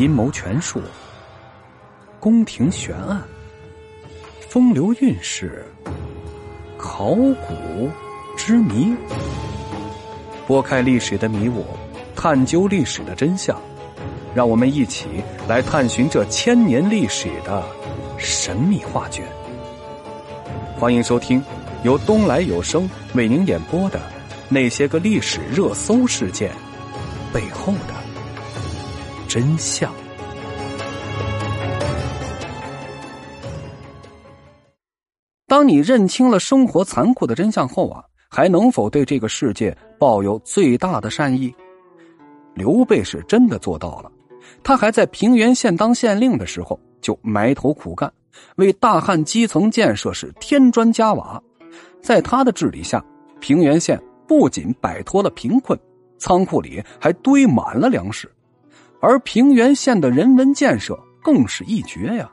阴谋权术、宫廷悬案、风流韵事、考古之谜，拨开历史的迷雾，探究历史的真相，让我们一起来探寻这千年历史的神秘画卷。欢迎收听由东来有声为您演播的《那些个历史热搜事件背后的真相》。当你认清了生活残酷的真相后啊，还能否对这个世界抱有最大的善意？刘备是真的做到了。他还在平原县当县令的时候就埋头苦干，为大汉基层建设是添砖加瓦。在他的治理下，平原县不仅摆脱了贫困，仓库里还堆满了粮食，而平原县的人文建设更是一绝呀。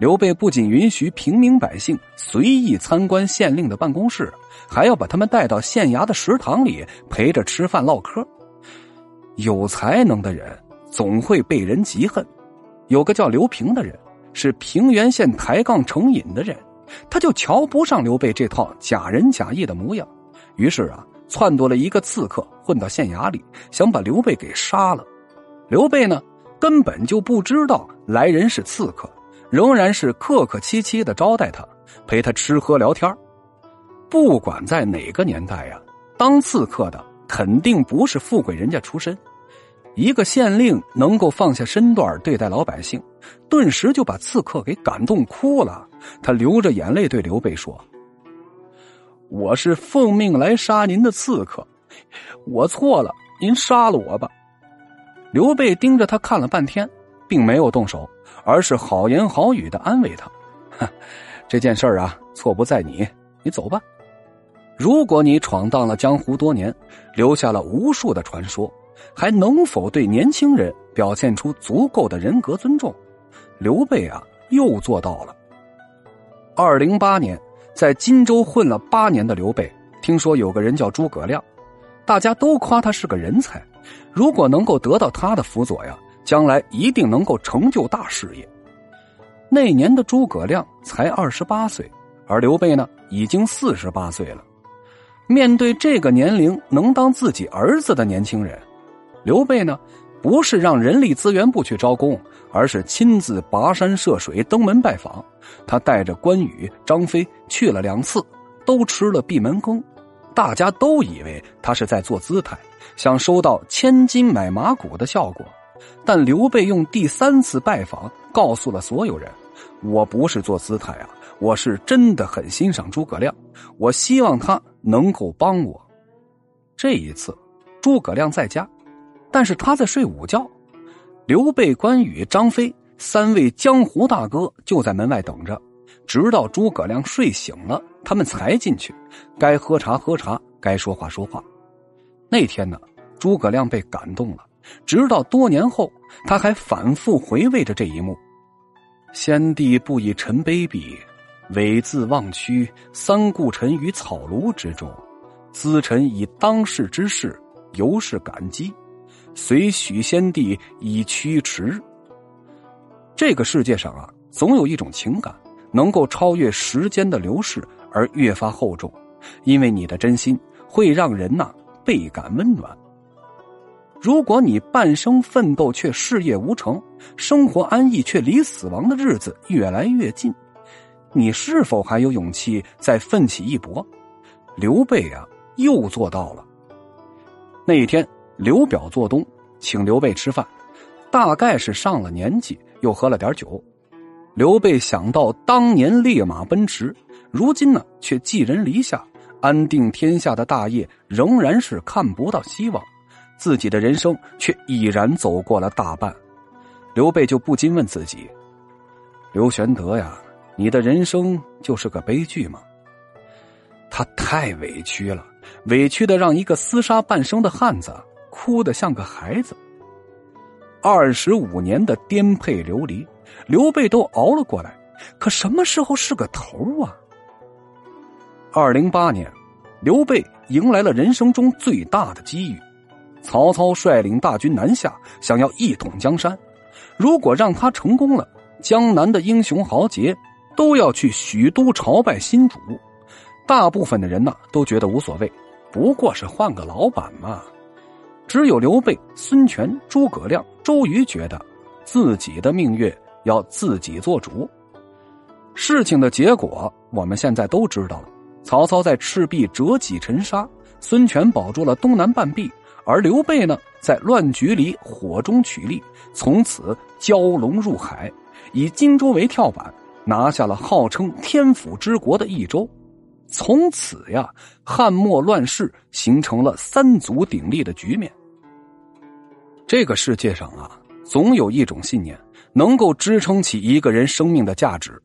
刘备不仅允许平民百姓随意参观县令的办公室，还要把他们带到县衙的食堂里陪着吃饭唠嗑。有才能的人总会被人嫉恨。有个叫刘平的人，是平原县抬杠成瘾的人，他就瞧不上刘备这套假仁假义的模样，于是啊，撺掇了一个刺客混到县衙里，想把刘备给杀了。刘备呢，根本就不知道来人是刺客。仍然是客客气气的招待他，陪他吃喝聊天不管在哪个年代呀，当刺客的肯定不是富贵人家出身。一个县令能够放下身段对待老百姓，顿时就把刺客给感动哭了。他流着眼泪对刘备说：“我是奉命来杀您的刺客，我错了，您杀了我吧。”刘备盯着他看了半天，并没有动手。而是好言好语的安慰他，这件事儿啊，错不在你，你走吧。如果你闯荡了江湖多年，留下了无数的传说，还能否对年轻人表现出足够的人格尊重？刘备啊，又做到了。二零八年，在荆州混了八年的刘备，听说有个人叫诸葛亮，大家都夸他是个人才，如果能够得到他的辅佐呀。将来一定能够成就大事业。那年的诸葛亮才二十八岁，而刘备呢已经四十八岁了。面对这个年龄能当自己儿子的年轻人，刘备呢不是让人力资源部去招工，而是亲自跋山涉水登门拜访。他带着关羽、张飞去了两次，都吃了闭门羹。大家都以为他是在做姿态，想收到千金买马骨的效果。但刘备用第三次拜访告诉了所有人：“我不是做姿态啊，我是真的很欣赏诸葛亮，我希望他能够帮我。”这一次，诸葛亮在家，但是他在睡午觉。刘备、关羽、张飞三位江湖大哥就在门外等着，直到诸葛亮睡醒了，他们才进去。该喝茶喝茶，该说话说话。那天呢，诸葛亮被感动了。直到多年后，他还反复回味着这一幕：“先帝不以臣卑鄙，猥自忘屈，三顾臣于草庐之中，咨臣以当世之事，由是感激，遂许先帝以驱驰。”这个世界上啊，总有一种情感能够超越时间的流逝而越发厚重，因为你的真心会让人呐倍感温暖。如果你半生奋斗却事业无成，生活安逸却离死亡的日子越来越近，你是否还有勇气再奋起一搏？刘备啊，又做到了。那一天，刘表做东，请刘备吃饭，大概是上了年纪，又喝了点酒。刘备想到当年烈马奔驰，如今呢却寄人篱下，安定天下的大业仍然是看不到希望。自己的人生却已然走过了大半，刘备就不禁问自己：“刘玄德呀，你的人生就是个悲剧吗？”他太委屈了，委屈的让一个厮杀半生的汉子哭得像个孩子。二十五年的颠沛流离，刘备都熬了过来，可什么时候是个头啊？二零八年，刘备迎来了人生中最大的机遇。曹操率领大军南下，想要一统江山。如果让他成功了，江南的英雄豪杰都要去许都朝拜新主。大部分的人呢都觉得无所谓，不过是换个老板嘛。只有刘备、孙权、诸葛亮、周瑜觉得自己的命运要自己做主。事情的结果我们现在都知道了：曹操在赤壁折戟沉沙，孙权保住了东南半壁，而刘备呢，在乱局里火中取栗，从此蛟龙入海，以荆州为跳板，拿下了号称天府之国的益州。从此呀，汉末乱世形成了三足鼎立的局面。这个世界上啊，总有一种信念能够支撑起一个人生命的价值。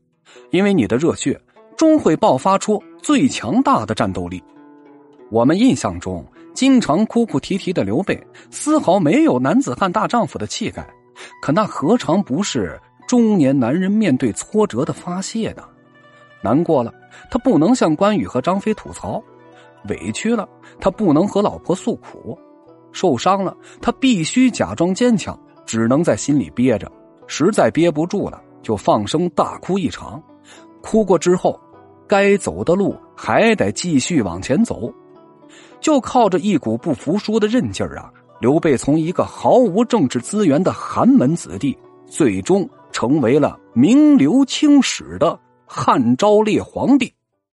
因为你的热血终会爆发出最强大的战斗力。我们印象中经常哭哭啼啼的刘备，丝毫没有男子汉大丈夫的气概，可那何尝不是中年男人面对挫折的发泄呢？难过了，他不能向关羽和张飞吐槽；委屈了，他不能和老婆诉苦；受伤了，他必须假装坚强，只能在心里憋着。实在憋不住了。就放声大哭一场，哭过之后，该走的路还得继续往前走，就靠着一股不服输的韧劲儿啊！刘备从一个毫无政治资源的寒门子弟，最终成为了名留青史的汉昭烈皇帝。